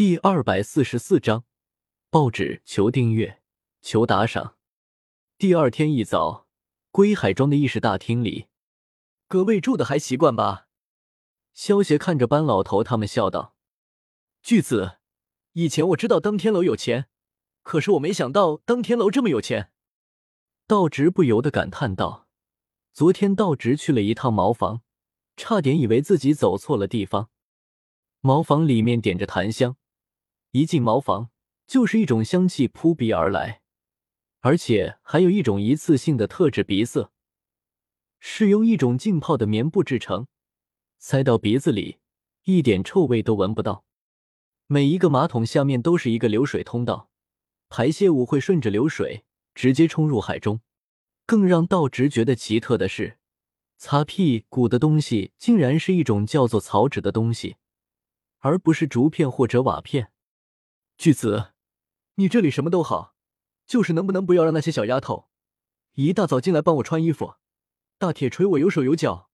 第二百四十四章，报纸求订阅，求打赏。第二天一早，归海庄的议事大厅里，各位住的还习惯吧？萧协看着班老头他们笑道：“巨子，以前我知道登天楼有钱，可是我没想到登天楼这么有钱。”道直不由得感叹道：“昨天道直去了一趟茅房，差点以为自己走错了地方。茅房里面点着檀香。”一进茅房，就是一种香气扑鼻而来，而且还有一种一次性的特制鼻塞，是用一种浸泡的棉布制成，塞到鼻子里，一点臭味都闻不到。每一个马桶下面都是一个流水通道，排泄物会顺着流水直接冲入海中。更让道直觉得奇特的是，擦屁股的东西竟然是一种叫做草纸的东西，而不是竹片或者瓦片。巨子，你这里什么都好，就是能不能不要让那些小丫头一大早进来帮我穿衣服？大铁锤我有手有脚，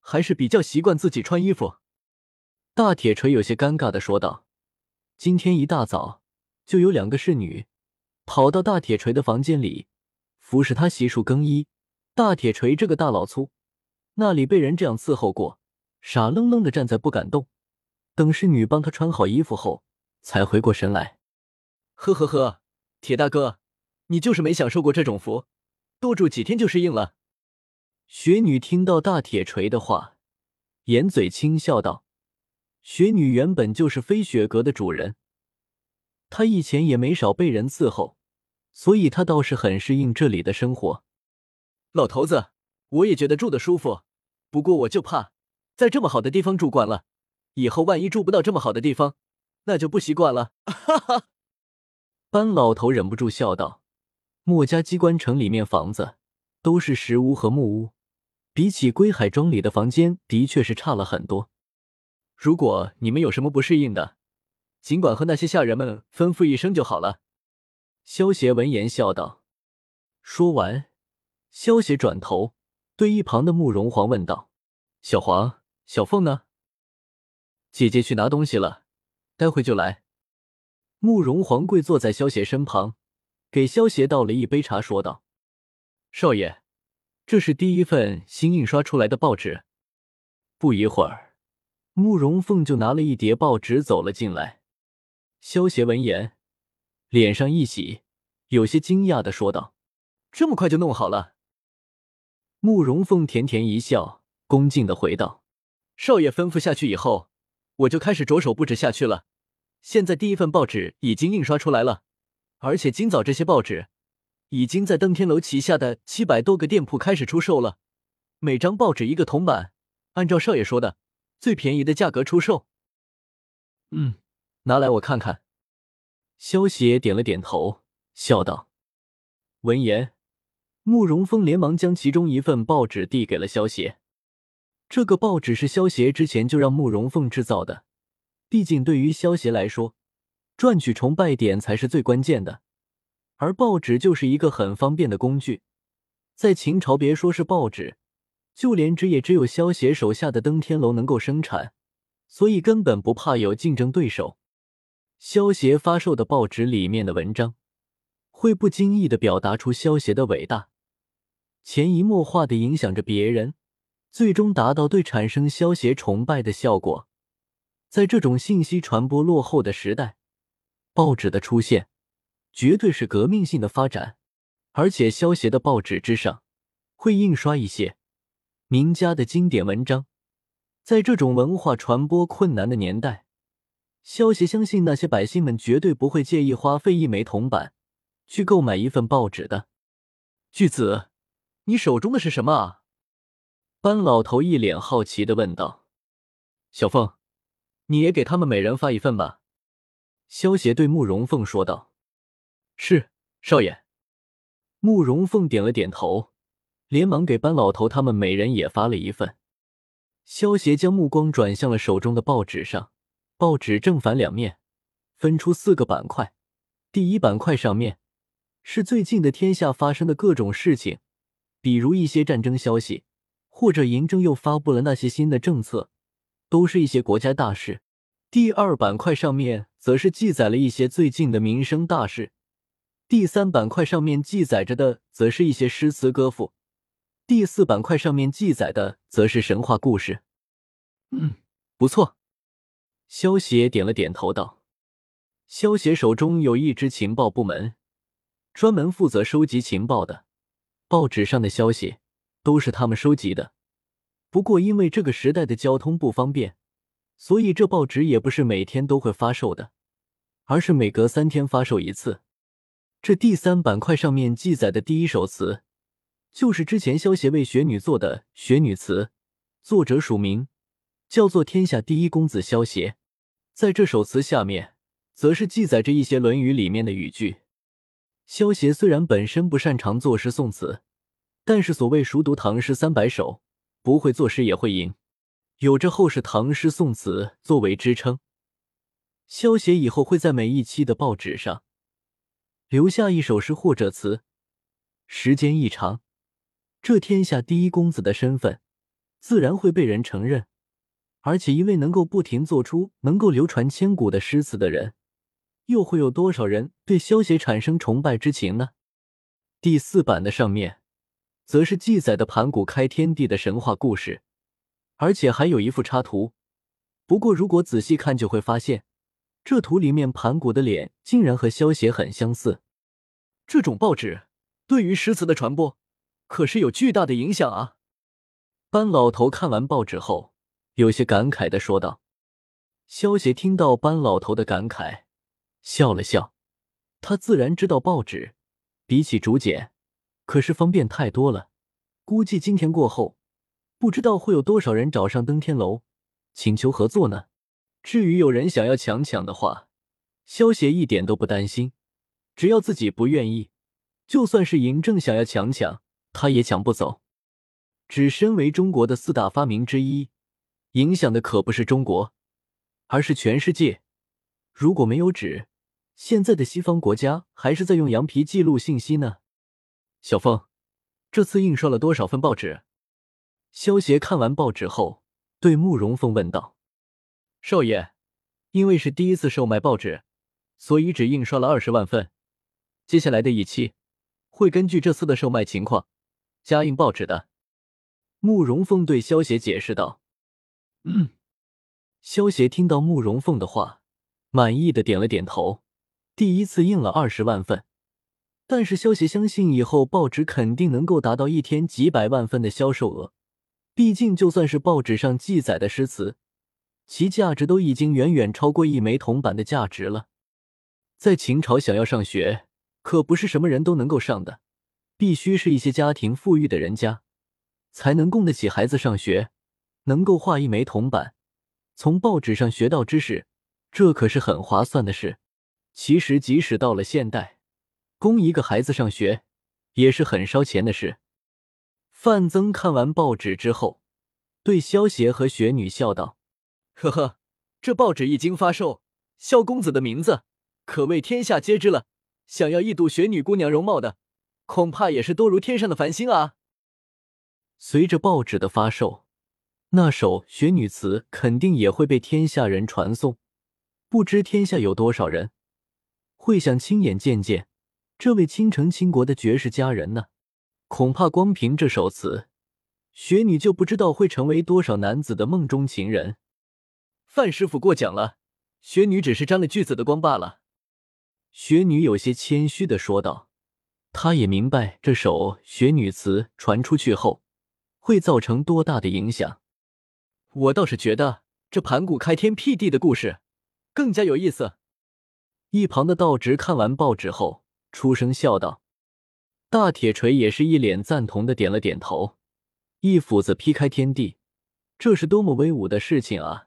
还是比较习惯自己穿衣服。大铁锤有些尴尬的说道：“今天一大早就有两个侍女跑到大铁锤的房间里，服侍他洗漱更衣。大铁锤这个大老粗，那里被人这样伺候过，傻愣愣的站在不敢动，等侍女帮他穿好衣服后。”才回过神来，呵呵呵，铁大哥，你就是没享受过这种福，多住几天就适应了。雪女听到大铁锤的话，掩嘴轻笑道：“雪女原本就是飞雪阁的主人，她以前也没少被人伺候，所以她倒是很适应这里的生活。”老头子，我也觉得住的舒服，不过我就怕在这么好的地方住惯了，以后万一住不到这么好的地方。那就不习惯了，哈哈！班老头忍不住笑道：“墨家机关城里面房子都是石屋和木屋，比起归海庄里的房间，的确是差了很多。如果你们有什么不适应的，尽管和那些下人们吩咐一声就好了。”萧协闻言笑道。说完，萧协转头对一旁的慕容皇问道：“小黄、小凤呢？姐姐去拿东西了。”待会就来。慕容皇跪坐在萧协身旁，给萧协倒了一杯茶，说道：“少爷，这是第一份新印刷出来的报纸。”不一会儿，慕容凤就拿了一叠报纸走了进来。萧协闻言，脸上一喜，有些惊讶的说道：“这么快就弄好了？”慕容凤甜甜一笑，恭敬的回道：“少爷吩咐下去以后。”我就开始着手布置下去了。现在第一份报纸已经印刷出来了，而且今早这些报纸已经在登天楼旗下的七百多个店铺开始出售了。每张报纸一个铜板，按照少爷说的最便宜的价格出售。嗯，拿来我看看。萧协点了点头，笑道。闻言，慕容峰连忙将其中一份报纸递给了萧协。这个报纸是萧协之前就让慕容凤制造的，毕竟对于萧协来说，赚取崇拜点才是最关键的，而报纸就是一个很方便的工具。在秦朝，别说是报纸，就连纸也只有萧协手下的登天楼能够生产，所以根本不怕有竞争对手。萧协发售的报纸里面的文章，会不经意的表达出萧协的伟大，潜移默化的影响着别人。最终达到对产生消协崇拜的效果。在这种信息传播落后的时代，报纸的出现绝对是革命性的发展。而且，消协的报纸之上会印刷一些名家的经典文章。在这种文化传播困难的年代，消协相信那些百姓们绝对不会介意花费一枚铜板去购买一份报纸的。巨子，你手中的是什么啊？班老头一脸好奇的问道：“小凤，你也给他们每人发一份吧。”萧协对慕容凤说道：“是，少爷。”慕容凤点了点头，连忙给班老头他们每人也发了一份。萧协将目光转向了手中的报纸上，报纸正反两面分出四个板块，第一板块上面是最近的天下发生的各种事情，比如一些战争消息。或者嬴政又发布了那些新的政策，都是一些国家大事。第二板块上面则是记载了一些最近的民生大事。第三板块上面记载着的，则是一些诗词歌赋；第四板块上面记载的，则是神话故事。嗯，不错。萧协点了点头，道：“萧协手中有一支情报部门，专门负责收集情报的。报纸上的消息都是他们收集的。不过因为这个时代的交通不方便，所以这报纸也不是每天都会发售的，而是每隔三天发售一次。”这第三板块上面记载的第一首词，就是之前萧协为雪女做的雪女词，作者署名叫做天下第一公子萧协。在这首词下面，则是记载着一些《论语》里面的语句。萧协虽然本身不擅长作诗宋词，但是所谓熟读唐诗三百首，不会作诗也会吟，有着后世唐诗宋词作为支撑。萧协以后会在每一期的报纸上。留下一首诗或者词，时间一长，这天下第一公子的身份自然会被人承认。而且，一位能够不停做出能够流传千古的诗词的人，又会有多少人对萧协产生崇拜之情呢？第四版的上面，则是记载的盘古开天地的神话故事，而且还有一幅插图。不过，如果仔细看，就会发现这图里面盘古的脸竟然和萧协很相似。这种报纸对于诗词的传播可是有巨大的影响啊！班老头看完报纸后，有些感慨的说道。萧协听到班老头的感慨，笑了笑。他自然知道报纸比起竹简可是方便太多了，估计今天过后，不知道会有多少人找上登天楼请求合作呢。至于有人想要强抢的话，萧协一点都不担心。只要自己不愿意，就算是嬴政想要强抢，他也抢不走。纸身为中国的四大发明之一，影响的可不是中国，而是全世界。如果没有纸，现在的西方国家还是在用羊皮记录信息呢。小凤，这次印刷了多少份报纸？萧协看完报纸后，对慕容凤问道：“少爷，因为是第一次售卖报纸，所以只印刷了二十万份。”接下来的一期会根据这次的售卖情况加印报纸的。慕容凤对萧协解释道：“嗯。”萧协听到慕容凤的话，满意的点了点头。第一次印了二十万份，但是萧协相信以后报纸肯定能够达到一天几百万份的销售额。毕竟，就算是报纸上记载的诗词，其价值都已经远远超过一枚铜板的价值了。在秦朝，想要上学。可不是什么人都能够上的，必须是一些家庭富裕的人家，才能供得起孩子上学，能够画一枚铜板，从报纸上学到知识，这可是很划算的事。其实，即使到了现代，供一个孩子上学也是很烧钱的事。范增看完报纸之后，对萧协和雪女笑道：“呵呵，这报纸一经发售，萧公子的名字可谓天下皆知了。”想要一睹雪女姑娘容貌的，恐怕也是多如天上的繁星啊！随着报纸的发售，那首雪女词肯定也会被天下人传颂。不知天下有多少人会想亲眼见见这位倾城倾国的绝世佳人呢？恐怕光凭这首词，雪女就不知道会成为多少男子的梦中情人。范师傅过奖了，雪女只是沾了句子的光罢了。雪女有些谦虚的说道：“她也明白这首雪女词传出去后会造成多大的影响。我倒是觉得这盘古开天辟地的故事更加有意思。”一旁的道直看完报纸后出声笑道：“大铁锤也是一脸赞同的点了点头。一斧子劈开天地，这是多么威武的事情啊！